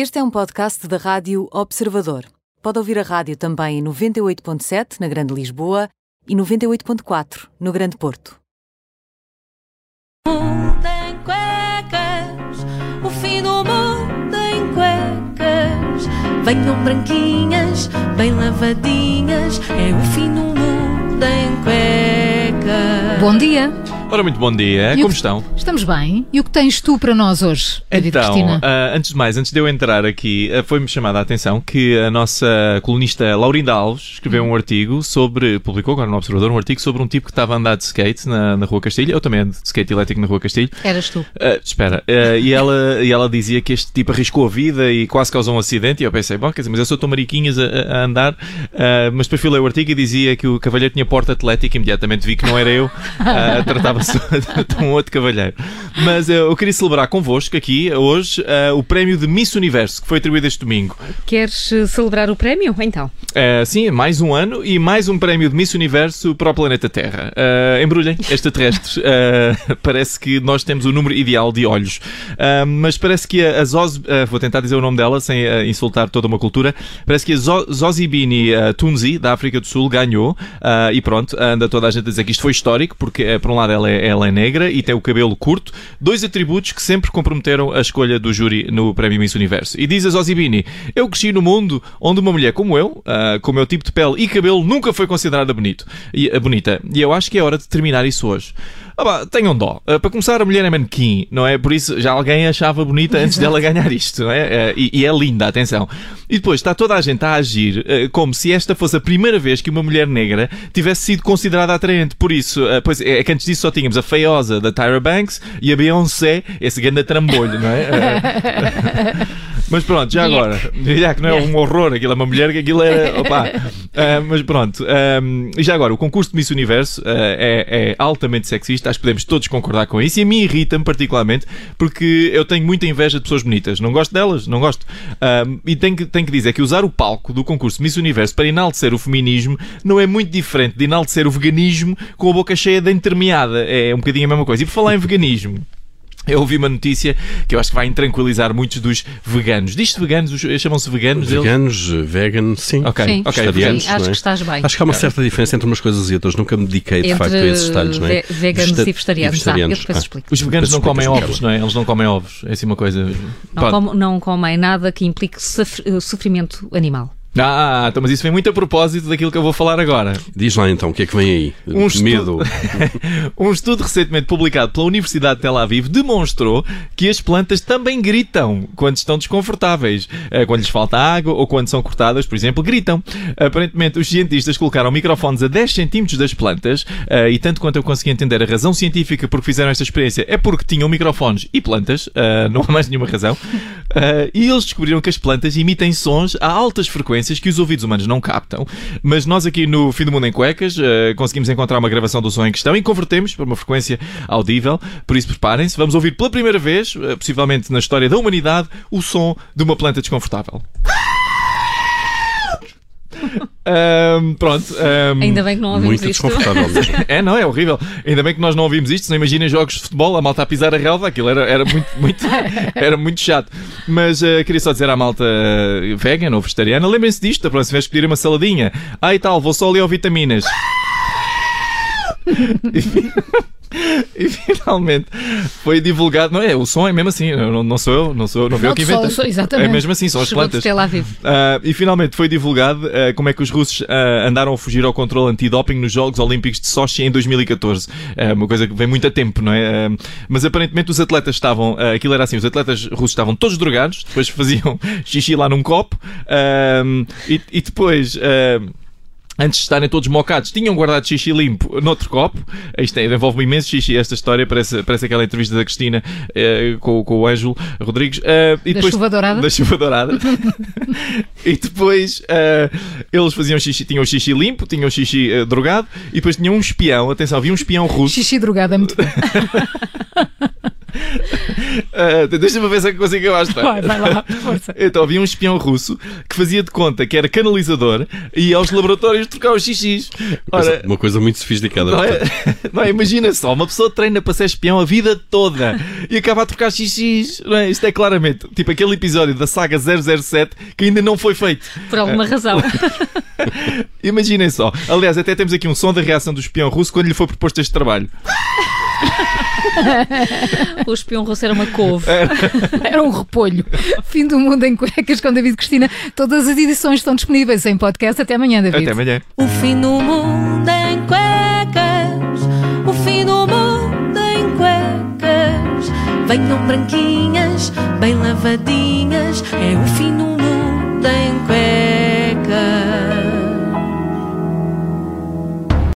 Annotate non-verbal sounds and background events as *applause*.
Este é um podcast da Rádio Observador. Pode ouvir a rádio também em 98.7 na Grande Lisboa e 98.4 no Grande Porto. mundo em cuecas, o fim do mundo em cuecas. Venham branquinhas, bem lavadinhas, é o fim do mundo em cuecas. Bom dia, Ora, muito bom dia, E como que- estão? estamos bem. E o que tens tu para nós hoje, David Então, Cristina? ah, antes de mais, antes de eu entrar aqui, ah, foi-me chamada a atenção que a nossa colunista Laurinda Alves escreveu Hum. um artigo sobre, publicou agora no Observador, um artigo sobre um tipo que estava a andar de skate na, na Rua Castilho. Eu também ando de skate elétrico na Rua Castilho. Eras tu. Ah, espera, e, ela, e ela dizia que este tipo arriscou a vida e quase causou um acidente. E eu pensei, bom, quer dizer, mas eu sou tão mariquinhas a, a andar. mas depois fui ler o artigo e dizia que o cavalheiro tinha porta atlética. Imediatamente vi que não era eu, ah, tratava-se de um outro cavalheiro. Mas ah, eu queria celebrar convosco aqui, hoje, ah, o prémio de Miss Universo, que foi atribuído este domingo. Queres eh, celebrar o prémio? Então. Ah, sim, mais um ano e mais um prémio de Miss Universo para o planeta Terra. Ah, embrulhem, extraterrestres. Ah, *laughs* parece que nós temos o número ideal de olhos. Ah, mas parece que a, a Zoz, vou tentar dizer o nome dela sem insultar toda uma cultura. Parece que a Zo, Zozibini Tunzi, da África do Sul, ganhou. E pronto, anda toda a gente a dizer que isto foi histórico, porque por um lado ela é, ela é negra e tem o cabelo curto. Dois atributos que sempre comprometeram a escolha do júri no prémio Miss Universo. E diz a Zozibini: Eu cresci no mundo onde uma mulher como eu, ah, com o meu tipo de pele e cabelo, nunca foi considerada bonito, e, ah, bonita. E eu acho que é hora de terminar isso hoje. Ah, pá, tenham dó. Ah, para começar, a mulher é manequim, não é? Por isso já alguém achava bonita antes *laughs* dela ganhar isto, não é? E, e é linda, atenção. E depois está toda a gente a agir como se esta fosse a primeira vez que uma mulher negra tivesse sido considerada atraente. Por isso, pois é que antes disso só tínhamos a feiosa da Tyra Banks e a Beyoncé, esse grande trambolho, não é? *laughs* Mas pronto, já agora, já que não é um horror, aquilo é uma mulher, que aquilo era. *laughs* Opa. Ah, mas pronto, ah, e já agora, o concurso de Miss Universo ah, é, é altamente sexista, acho que podemos todos concordar com isso, e a mim irrita-me particularmente porque eu tenho muita inveja de pessoas bonitas, não gosto delas, não gosto. E tenho que, tenho que dizer que usar o palco do concurso Miss Universo para enaltecer o feminismo não é muito diferente de enaltecer o veganismo com a boca cheia de entremeada, é um bocadinho a mesma coisa. E por falar em veganismo. Eu ouvi uma notícia que eu acho que vai intranquilizar muitos dos veganos. Diz-se veganos, os- chamam-se veganos? eles? Veganos, vegan, sim. Ok, Sim. ok. Vegetarianos, Sim, acho não é? que estás bem. Acho que há uma certa diferença entre umas coisas e outras. Nunca me dediquei, de Entre facto, a esses detalhes, não é? ve- veganos Vegeta- e vegetarianos. Ah, eu depois Ah. explico. Os veganos não comem ovos, não é? Eles não comem ovos. É assim uma coisa. Não, com- não comem nada que implique sofr- sofrimento animal. Ah, então, mas isso vem muito a propósito daquilo que eu vou falar agora. Diz lá então, o que é que vem aí? Um estudo- Medo. *laughs* Um estudo recentemente publicado pela Universidade de Tel Aviv demonstrou que as plantas também gritam quando estão desconfortáveis. Eh, Quando lhes falta água ou quando são cortadas, por exemplo, gritam. Aparentemente, os cientistas colocaram microfones a 10 centímetros das plantas eh, e, tanto quanto eu consegui entender a razão científica por que fizeram esta experiência, é porque tinham microfones e plantas, eh, *laughs* não há mais nenhuma razão. E eles descobriram que as plantas emitem sons a altas frequências que os ouvidos humanos não captam. Mas nós aqui no Fim do Mundo em Cuecas eh, conseguimos encontrar uma gravação do som em questão e convertemos para uma frequência audível. Por isso, preparem-se. Vamos ouvir pela primeira vez, eh, possivelmente na história da humanidade, o som de uma planta desconfortável. Ahm, pronto. ahm, Ainda bem que não ouvimos Muito isto. desconfortável mesmo. *laughs* é, não, é horrível. Ainda bem que nós não ouvimos isto. Se não imaginem jogos de futebol, a malta a pisar a relva, aquilo era, era, muito, muito, *laughs* era muito chato. Mas eh, queria só dizer à malta eh, vegan ou vegetariana: lembrem-se disto, da próxima vez que pedirem uma saladinha. Ah, e tal, vou só ali ao vitaminas. E fi- *laughs* E finalmente foi divulgado, não é? O som é mesmo assim, não, não sou eu, não sou eu, não fui eu Não, que inventei. É mesmo assim, são as Chegou plantas. Ah, e finalmente foi divulgado ah, como é que os russos ah, andaram a fugir ao controle antidoping nos Jogos Olímpicos de Sochi em 2014. É uma coisa que vem muito a tempo, não é? Mas aparentemente os atletas estavam, aquilo era assim, os atletas russos estavam todos drogados, depois *laughs* faziam xixi lá num copo e, e depois. Antes de estarem todos mocados, tinham guardado xixi limpo noutro copo. Isto é, envolve imenso xixi esta história. Parece, parece aquela entrevista da Cristina eh, com, com o Ângelo Rodrigues. Eh, e Da chuva dourada? Da chuva dourada. *laughs* e depois eh, eles faziam xixi, tinham xixi limpo, tinham xixi eh, drogado e depois tinham um espião. Atenção, havia um espião russo. Xixi drogado é muito bom. *laughs* *laughs* Ah, Deixa-me ver se é que consigo acabar. Vai, vai lá, força. *laughs* Então havia um espião russo que fazia de conta que era canalizador e ia aos laboratórios trocar os xixis. Ora, Uma coisa muito sofisticada. não é? *laughs* Não é? Imagina só, uma pessoa treina para ser espião a vida toda e acaba a trocar xixis. Não é? Isto é claramente tipo aquele episódio da saga 007 que ainda não foi feito. Por alguma razão. Imaginem só. Aliás, até temos aqui um som da reação do espião russo quando lhe foi proposto este trabalho. O espião russo era uma couve. Era um repolho. Fim do mundo em cuecas com David Cristina. Todas as edições estão disponíveis em podcast. Até amanhã, David. Até amanhã. O fim do mundo em cuecas, o fim do mundo em cuecas. Venham branquinhas, bem lavadinhas, é o fim do mundo em cuecas.